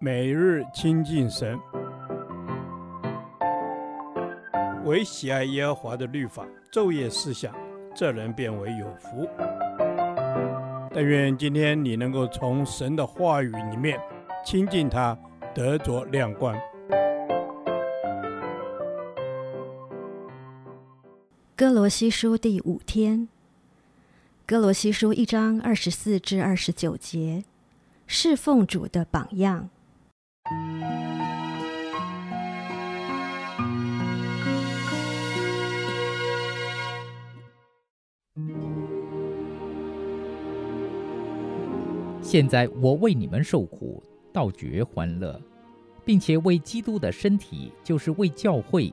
每日亲近神，唯喜爱耶和华的律法，昼夜思想，这人便为有福。但愿今天你能够从神的话语里面亲近他，得着亮光。歌罗西书第五天，歌罗西书一章二十四至二十九节，侍奉主的榜样。现在我为你们受苦，倒觉欢乐，并且为基督的身体，就是为教会，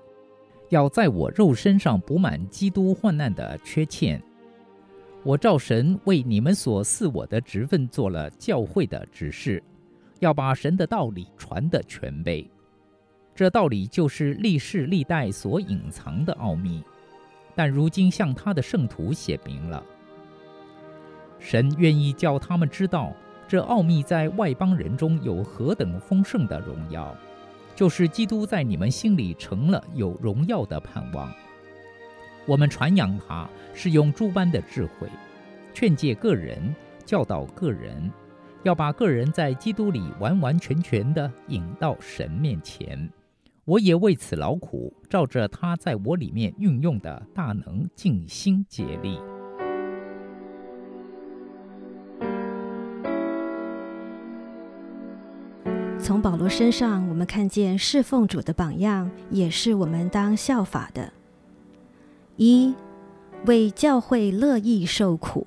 要在我肉身上补满基督患难的缺欠。我照神为你们所赐我的职分做了教会的指示，要把神的道理传得全备。这道理就是历世历代所隐藏的奥秘，但如今向他的圣徒写明了。神愿意叫他们知道，这奥秘在外邦人中有何等丰盛的荣耀。就是基督在你们心里成了有荣耀的盼望。我们传扬他，是用诸般的智慧，劝诫个人，教导个人，要把个人在基督里完完全全的引到神面前。我也为此劳苦，照着他在我里面运用的大能，尽心竭力。从保罗身上，我们看见侍奉主的榜样，也是我们当效法的。一，为教会乐意受苦。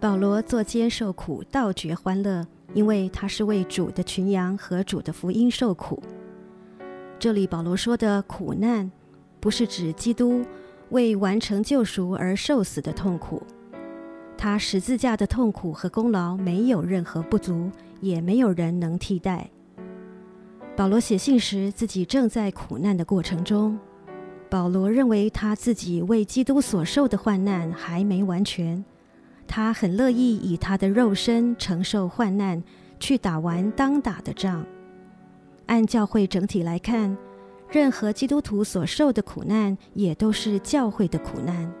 保罗坐监受苦，倒觉欢乐，因为他是为主的群羊和主的福音受苦。这里保罗说的苦难，不是指基督为完成救赎而受死的痛苦。他十字架的痛苦和功劳没有任何不足，也没有人能替代。保罗写信时，自己正在苦难的过程中。保罗认为他自己为基督所受的患难还没完全，他很乐意以他的肉身承受患难，去打完当打的仗。按教会整体来看，任何基督徒所受的苦难，也都是教会的苦难。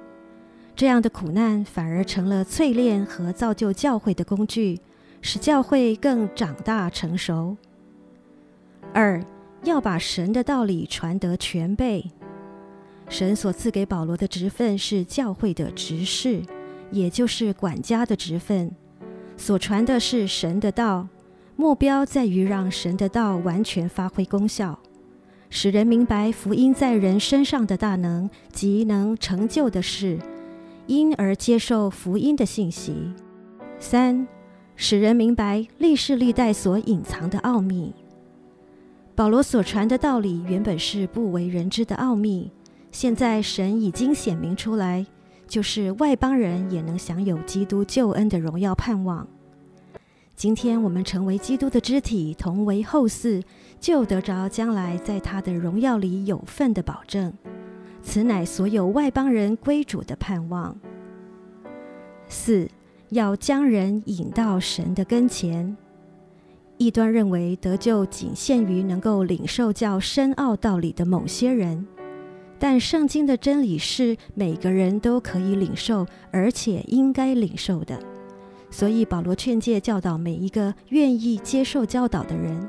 这样的苦难反而成了淬炼和造就教会的工具，使教会更长大成熟。二，要把神的道理传得全备。神所赐给保罗的职分是教会的执事，也就是管家的职分，所传的是神的道，目标在于让神的道完全发挥功效，使人明白福音在人身上的大能及能成就的事。因而接受福音的信息。三，使人明白历世历代所隐藏的奥秘。保罗所传的道理原本是不为人知的奥秘，现在神已经显明出来，就是外邦人也能享有基督救恩的荣耀盼望。今天我们成为基督的肢体，同为后嗣，就得着将来在他的荣耀里有份的保证。此乃所有外邦人归主的盼望。四，要将人引到神的跟前。异端认为得救仅限于能够领受较深奥道理的某些人，但圣经的真理是每个人都可以领受，而且应该领受的。所以保罗劝诫教导每一个愿意接受教导的人。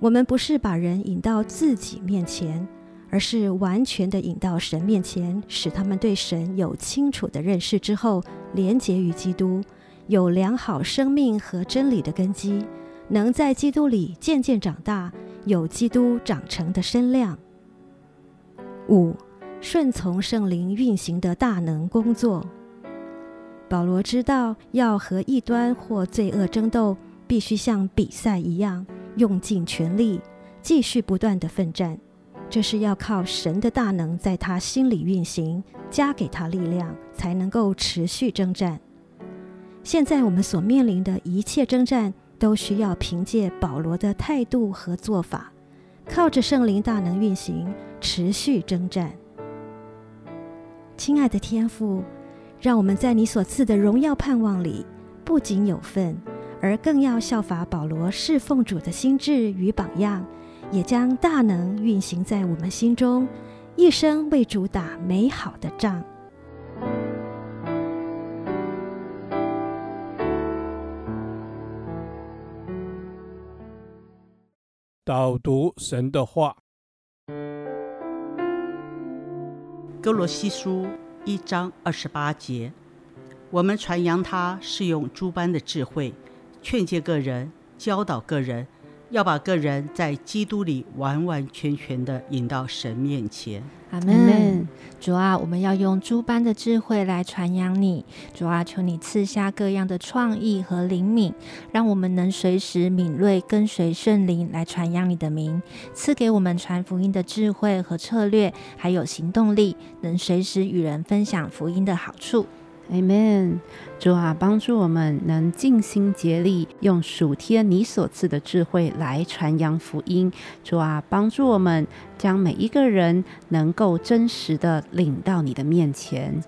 我们不是把人引到自己面前。而是完全的引到神面前，使他们对神有清楚的认识之后，连结于基督，有良好生命和真理的根基，能在基督里渐渐长大，有基督长成的身量。五，顺从圣灵运行的大能工作。保罗知道，要和异端或罪恶争斗，必须像比赛一样，用尽全力，继续不断的奋战。这是要靠神的大能在他心里运行，加给他力量，才能够持续征战。现在我们所面临的一切征战，都需要凭借保罗的态度和做法，靠着圣灵大能运行，持续征战。亲爱的天父，让我们在你所赐的荣耀盼望里，不仅有份，而更要效法保罗侍奉主的心志与榜样，也将大能运行在我们心中，一生为主打美好的仗。导读神的话，歌罗西书一章二十八节，我们传扬他是用诸般的智慧，劝诫个人，教导个人。要把个人在基督里完完全全的引到神面前。阿门。主啊，我们要用诸般的智慧来传扬你。主啊，求你赐下各样的创意和灵敏，让我们能随时敏锐跟随圣灵来传扬你的名。赐给我们传福音的智慧和策略，还有行动力，能随时与人分享福音的好处。Amen，主啊，帮助我们能尽心竭力，用属天你所赐的智慧来传扬福音。主啊，帮助我们将每一个人能够真实的领到你的面前。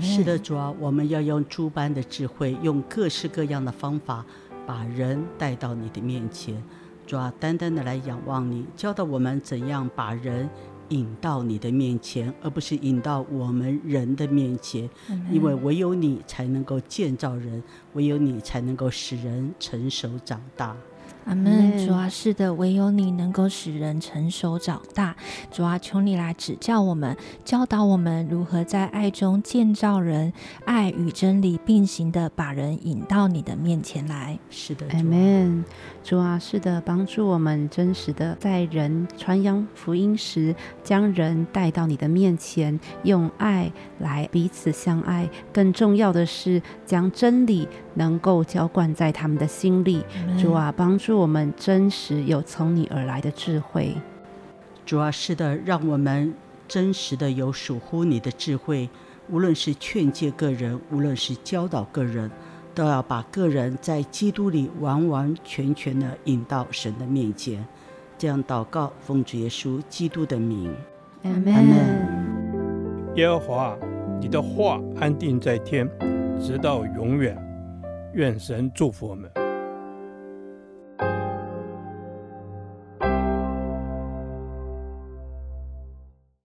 是的，主啊，我们要用诸般的智慧，用各式各样的方法，把人带到你的面前。主啊，单单的来仰望你，教导我们怎样把人。引到你的面前，而不是引到我们人的面前，因为唯有你才能够建造人，唯有你才能够使人成熟长大。阿门。主啊，是的，唯有你能够使人成熟长大。主啊，求你来指教我们，教导我们如何在爱中建造人，爱与真理并行的把人引到你的面前来。是的，阿门。主啊，是的，帮助我们真实的在人传扬福音时，将人带到你的面前，用爱来彼此相爱。更重要的是，将真理能够浇灌在他们的心里。主啊，帮助我们真实有从你而来的智慧。主啊，是的，让我们真实的有属乎你的智慧，无论是劝诫个人，无论是教导个人。都要把个人在基督里完完全全的引到神的面前，这样祷告，奉主耶稣基督的名，阿门。耶和华，你的话安定在天，直到永远。愿神祝福我们。